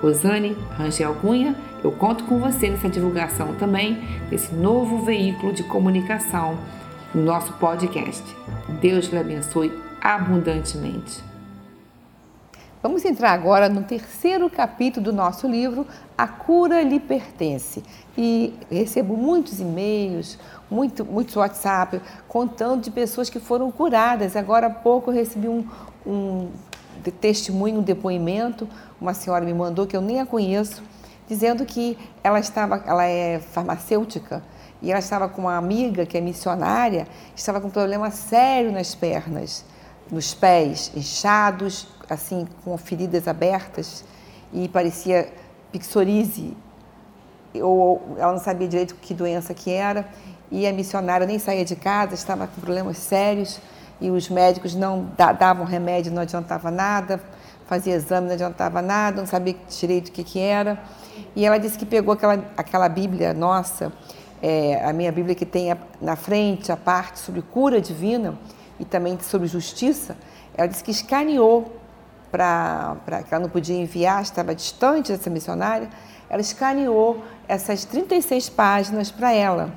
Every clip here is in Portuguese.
Rosane Rangel Cunha, eu conto com você nessa divulgação também desse novo veículo de comunicação no nosso podcast. Deus lhe abençoe abundantemente. Vamos entrar agora no terceiro capítulo do nosso livro, A Cura lhe Pertence. E recebo muitos e-mails, muito, muitos WhatsApp, contando de pessoas que foram curadas. Agora há pouco eu recebi um, um testemunho, um depoimento, uma senhora me mandou que eu nem a conheço, dizendo que ela estava, ela é farmacêutica e ela estava com uma amiga que é missionária, estava com um problema sério nas pernas, nos pés, inchados, assim, com feridas abertas e parecia pixorise, ou ela não sabia direito que doença que era, e a missionária nem saía de casa, estava com problemas sérios, e os médicos não davam remédio, não adiantava nada, fazia exame, não adiantava nada, não sabia direito o que, que era. E ela disse que pegou aquela, aquela Bíblia nossa, é, a minha Bíblia que tem na frente a parte sobre cura divina e também sobre justiça, ela disse que escaneou para que ela não podia enviar, estava distante dessa missionária, ela escaneou essas 36 páginas para ela.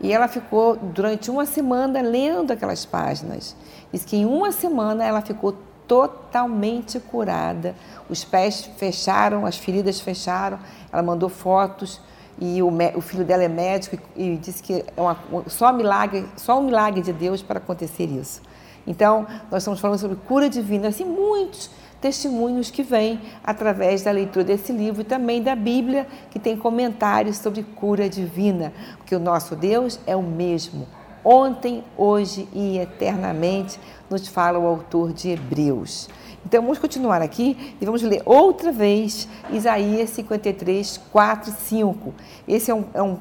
E ela ficou durante uma semana lendo aquelas páginas. Diz que em uma semana ela ficou totalmente curada. Os pés fecharam, as feridas fecharam. Ela mandou fotos e o, o filho dela é médico e, e disse que é uma, só milagre, só um milagre de Deus para acontecer isso. Então, nós estamos falando sobre cura divina, assim muitos testemunhos que vêm através da leitura desse livro e também da Bíblia, que tem comentários sobre cura divina, porque o nosso Deus é o mesmo, ontem, hoje e eternamente, nos fala o autor de Hebreus. Então vamos continuar aqui e vamos ler outra vez Isaías 53, 4 e 5. Esse é um, é um,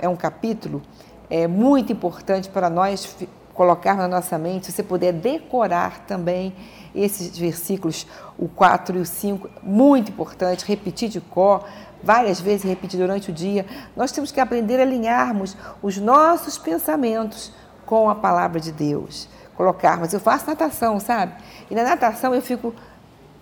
é um capítulo é, muito importante para nós colocar na nossa mente, se você puder decorar também esses versículos, o 4 e o 5, muito importante, repetir de cor, várias vezes repetir durante o dia. Nós temos que aprender a alinharmos os nossos pensamentos com a palavra de Deus. Colocarmos, eu faço natação, sabe? E na natação eu fico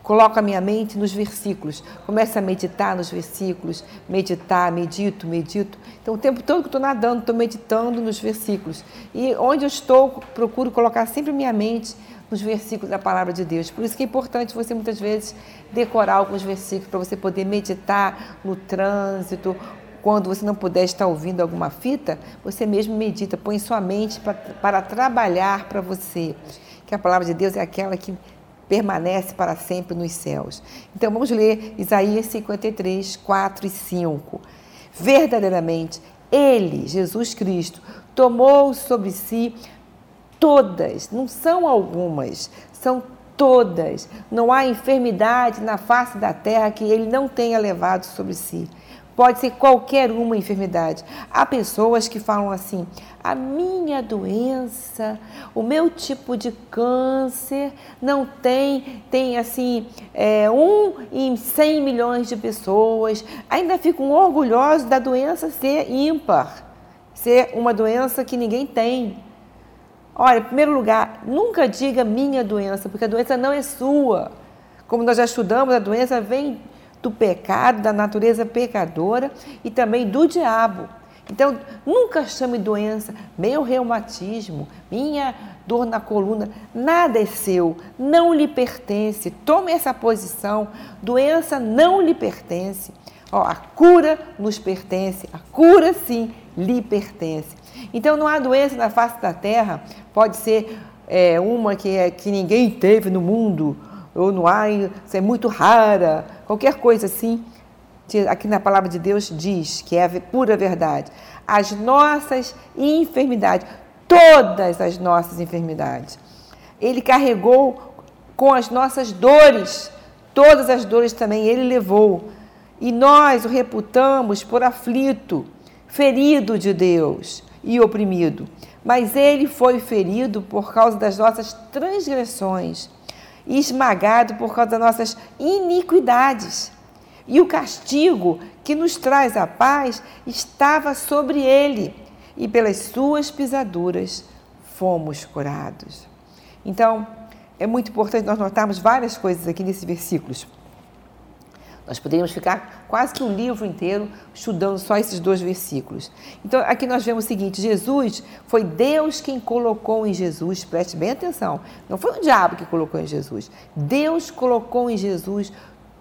coloco a minha mente nos versículos, começo a meditar nos versículos, meditar, medito, medito. Então, o tempo todo que estou nadando, estou meditando nos versículos. E onde eu estou, procuro colocar sempre minha mente nos versículos da palavra de Deus. Por isso que é importante você muitas vezes decorar alguns versículos para você poder meditar no trânsito. Quando você não puder estar ouvindo alguma fita, você mesmo medita, põe sua mente para, para trabalhar para você. Que a palavra de Deus é aquela que permanece para sempre nos céus. Então vamos ler Isaías 53, 4 e 5. Verdadeiramente, Ele, Jesus Cristo, tomou sobre si todas, não são algumas, são todas. Não há enfermidade na face da terra que ele não tenha levado sobre si. Pode ser qualquer uma enfermidade. Há pessoas que falam assim: a minha doença, o meu tipo de câncer não tem, tem assim, é, um em 100 milhões de pessoas. Ainda ficam orgulhosos da doença ser ímpar, ser uma doença que ninguém tem. Olha, em primeiro lugar, nunca diga minha doença, porque a doença não é sua. Como nós já estudamos, a doença vem do pecado, da natureza pecadora e também do diabo. Então, nunca chame doença, meu reumatismo, minha dor na coluna, nada é seu, não lhe pertence. Tome essa posição, doença não lhe pertence. Ó, a cura nos pertence, a cura sim lhe pertence. Então não há doença na face da terra, pode ser é, uma que, é, que ninguém teve no mundo, ou não há, é muito rara, qualquer coisa assim. Aqui na palavra de Deus diz que é a pura verdade. As nossas enfermidades, todas as nossas enfermidades. Ele carregou com as nossas dores, todas as dores também ele levou. E nós o reputamos por aflito ferido de Deus e oprimido, mas ele foi ferido por causa das nossas transgressões e esmagado por causa das nossas iniquidades. E o castigo que nos traz a paz estava sobre ele, e pelas suas pisaduras fomos curados. Então, é muito importante nós notarmos várias coisas aqui nesses versículos. Nós poderíamos ficar quase que um livro inteiro estudando só esses dois versículos. Então, aqui nós vemos o seguinte: Jesus foi Deus quem colocou em Jesus, preste bem atenção, não foi o diabo que colocou em Jesus. Deus colocou em Jesus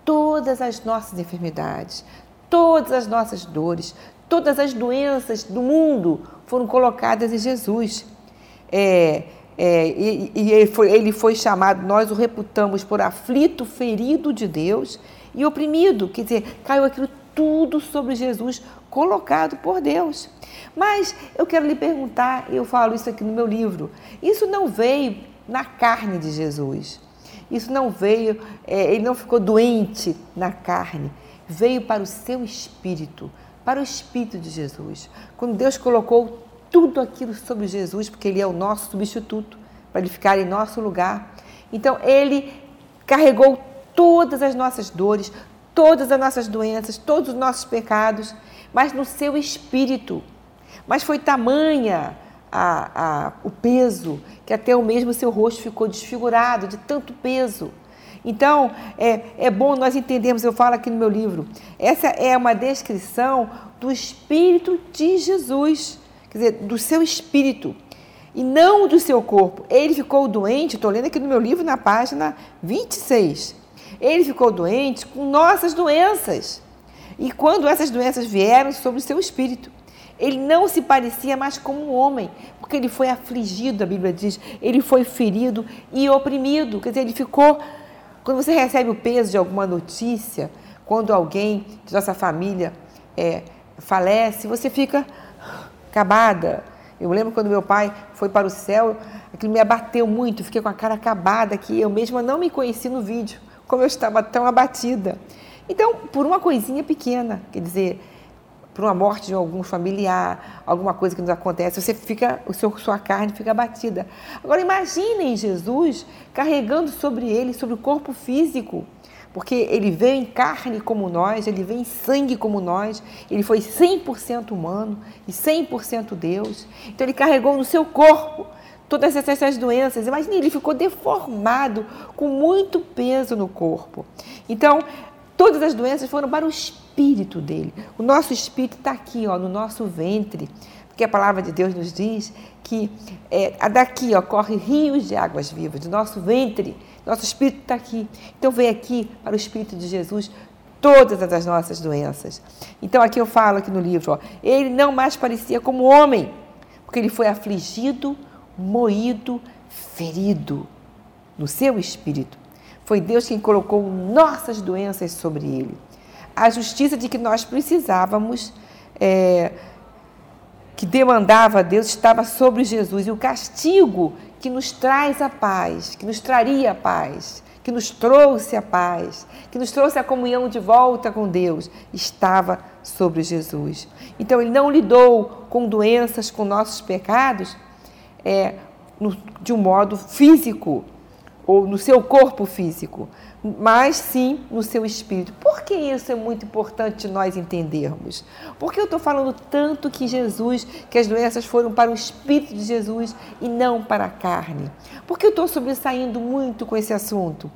todas as nossas enfermidades, todas as nossas dores, todas as doenças do mundo foram colocadas em Jesus. É, é, e, e ele, foi, ele foi chamado, nós o reputamos por aflito, ferido de Deus e oprimido, quer dizer, caiu aquilo tudo sobre Jesus, colocado por Deus. Mas eu quero lhe perguntar, eu falo isso aqui no meu livro, isso não veio na carne de Jesus. Isso não veio, é, ele não ficou doente na carne, veio para o seu espírito, para o espírito de Jesus. Quando Deus colocou tudo aquilo sobre Jesus, porque ele é o nosso substituto, para ele ficar em nosso lugar. Então ele carregou todas as nossas dores, todas as nossas doenças, todos os nossos pecados, mas no seu espírito. Mas foi tamanha a, a, o peso que até o mesmo seu rosto ficou desfigurado de tanto peso. Então, é, é bom nós entendermos, eu falo aqui no meu livro, essa é uma descrição do Espírito de Jesus, quer dizer, do seu Espírito, e não do seu corpo. Ele ficou doente, estou lendo aqui no meu livro, na página 26. Ele ficou doente com nossas doenças. E quando essas doenças vieram sobre o seu espírito, ele não se parecia mais como um homem, porque ele foi afligido, a Bíblia diz, ele foi ferido e oprimido. Quer dizer, ele ficou. Quando você recebe o peso de alguma notícia, quando alguém de nossa família é, falece, você fica acabada. Eu lembro quando meu pai foi para o céu, aquilo me abateu muito, fiquei com a cara acabada, que eu mesma não me conheci no vídeo como eu estava tão abatida. Então, por uma coisinha pequena, quer dizer, por uma morte de algum familiar, alguma coisa que nos acontece, você fica, o seu, sua carne fica abatida. Agora imaginem Jesus carregando sobre ele, sobre o corpo físico, porque ele veio em carne como nós, ele veio em sangue como nós, ele foi 100% humano e 100% Deus. Então ele carregou no seu corpo todas essas doenças. Imagine, ele ficou deformado, com muito peso no corpo. Então, todas as doenças foram para o espírito dele. O nosso espírito está aqui, ó, no nosso ventre. Porque a palavra de Deus nos diz que é, daqui ó, corre rios de águas vivas, do nosso ventre. Nosso espírito está aqui. Então, vem aqui para o espírito de Jesus todas as nossas doenças. Então, aqui eu falo aqui no livro, ó, ele não mais parecia como homem, porque ele foi afligido, moído, ferido no seu espírito. Foi Deus quem colocou nossas doenças sobre ele. A justiça de que nós precisávamos, é, que demandava a Deus, estava sobre Jesus. E o castigo que nos traz a paz, que nos traria a paz, que nos trouxe a paz, que nos trouxe a comunhão de volta com Deus, estava sobre Jesus. Então, ele não lidou com doenças, com nossos pecados, é, no, de um modo físico, ou no seu corpo físico, mas sim no seu espírito. Por que isso é muito importante nós entendermos? Porque eu estou falando tanto que Jesus, que as doenças foram para o espírito de Jesus e não para a carne. Porque eu estou sobressaindo muito com esse assunto.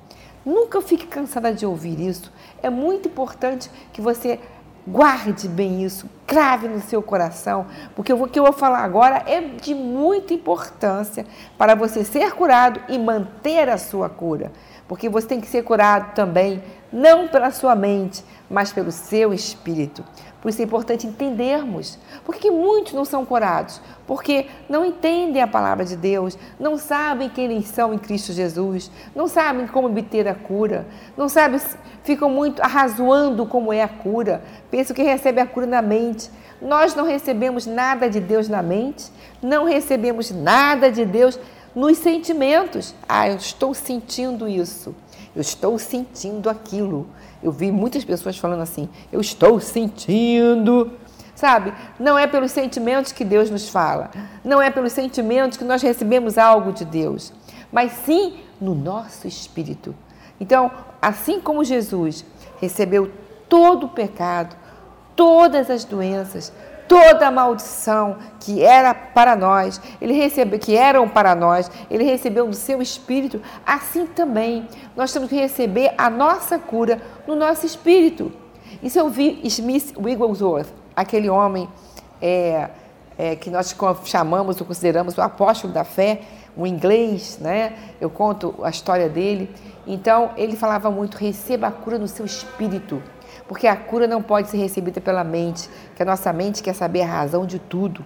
Nunca fique cansada de ouvir isso. É muito importante que você Guarde bem isso, crave no seu coração, porque o que eu vou falar agora é de muita importância para você ser curado e manter a sua cura. Porque você tem que ser curado também, não pela sua mente, mas pelo seu espírito. Por isso é importante entendermos. Por que muitos não são curados? Porque não entendem a palavra de Deus, não sabem quem eles são em Cristo Jesus, não sabem como obter a cura, não sabem, ficam muito arrazoando como é a cura, pensam que recebe a cura na mente. Nós não recebemos nada de Deus na mente, não recebemos nada de Deus nos sentimentos. Ah, eu estou sentindo isso, eu estou sentindo aquilo. Eu vi muitas pessoas falando assim: eu estou sentindo. Sabe? Não é pelos sentimentos que Deus nos fala, não é pelos sentimentos que nós recebemos algo de Deus, mas sim no nosso espírito. Então, assim como Jesus recebeu todo o pecado, todas as doenças, toda a maldição que era para nós, ele recebeu, que eram para nós, ele recebeu no seu espírito, assim também nós temos que receber a nossa cura no nosso espírito. Isso eu vi Smith Wigglesworth, aquele homem é, é, que nós chamamos ou consideramos o apóstolo da fé, um inglês, né? Eu conto a história dele. Então, ele falava muito: receba a cura no seu espírito, porque a cura não pode ser recebida pela mente, que a nossa mente quer saber a razão de tudo,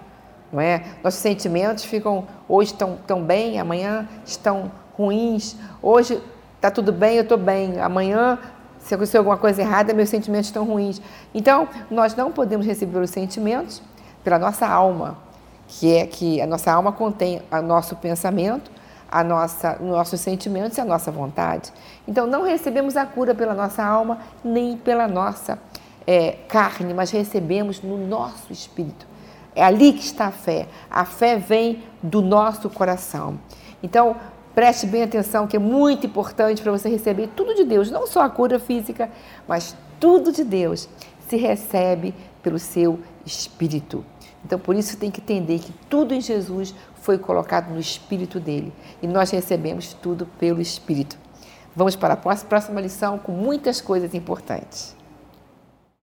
não é? Nossos sentimentos ficam hoje estão tão bem, amanhã estão ruins. Hoje está tudo bem, eu estou bem. Amanhã se aconteceu alguma coisa errada, meus sentimentos estão ruins. Então, nós não podemos receber os sentimentos pela nossa alma, que é que a nossa alma contém o nosso pensamento, a nossa, os nossos sentimentos e a nossa vontade. Então, não recebemos a cura pela nossa alma nem pela nossa é, carne, mas recebemos no nosso espírito. É ali que está a fé. A fé vem do nosso coração. Então, Preste bem atenção, que é muito importante para você receber tudo de Deus, não só a cura física, mas tudo de Deus se recebe pelo seu espírito. Então, por isso tem que entender que tudo em Jesus foi colocado no espírito dele e nós recebemos tudo pelo espírito. Vamos para a próxima lição com muitas coisas importantes.